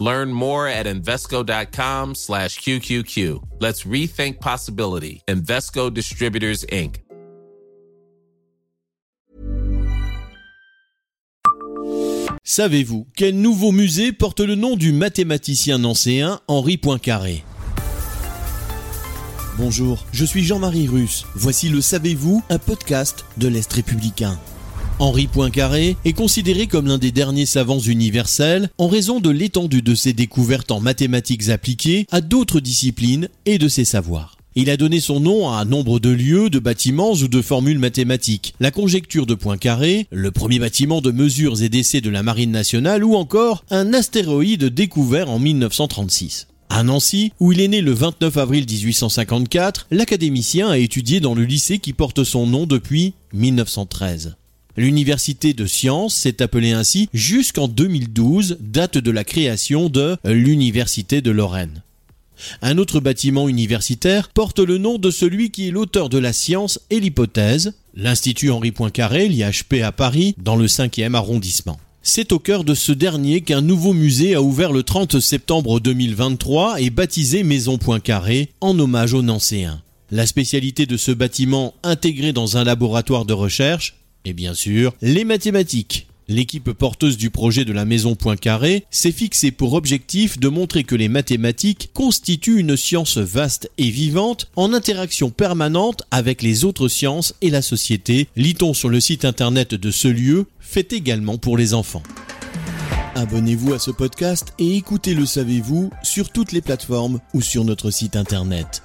Learn more at Invesco.com slash QQQ. Let's rethink possibility. Invesco Distributors, Inc. Savez-vous quel nouveau musée porte le nom du mathématicien nancéen Henri Poincaré? Bonjour, je suis Jean-Marie Russe. Voici le Savez-vous, un podcast de l'Est républicain. Henri Poincaré est considéré comme l'un des derniers savants universels en raison de l'étendue de ses découvertes en mathématiques appliquées à d'autres disciplines et de ses savoirs. Il a donné son nom à un nombre de lieux, de bâtiments ou de formules mathématiques. La conjecture de Poincaré, le premier bâtiment de mesures et d'essais de la Marine nationale ou encore un astéroïde découvert en 1936. À Nancy, où il est né le 29 avril 1854, l'académicien a étudié dans le lycée qui porte son nom depuis 1913. L'université de sciences s'est appelée ainsi jusqu'en 2012, date de la création de l'Université de Lorraine. Un autre bâtiment universitaire porte le nom de celui qui est l'auteur de la science et l'hypothèse, l'Institut Henri Poincaré, l'IHP à Paris, dans le 5e arrondissement. C'est au cœur de ce dernier qu'un nouveau musée a ouvert le 30 septembre 2023 et baptisé Maison Poincaré en hommage aux Nancéens. La spécialité de ce bâtiment intégré dans un laboratoire de recherche et bien sûr les mathématiques. L'équipe porteuse du projet de la maison Poincaré s'est fixé pour objectif de montrer que les mathématiques constituent une science vaste et vivante en interaction permanente avec les autres sciences et la société, lit-on sur le site internet de ce lieu, fait également pour les enfants. Abonnez-vous à ce podcast et écoutez Le Savez-vous sur toutes les plateformes ou sur notre site internet.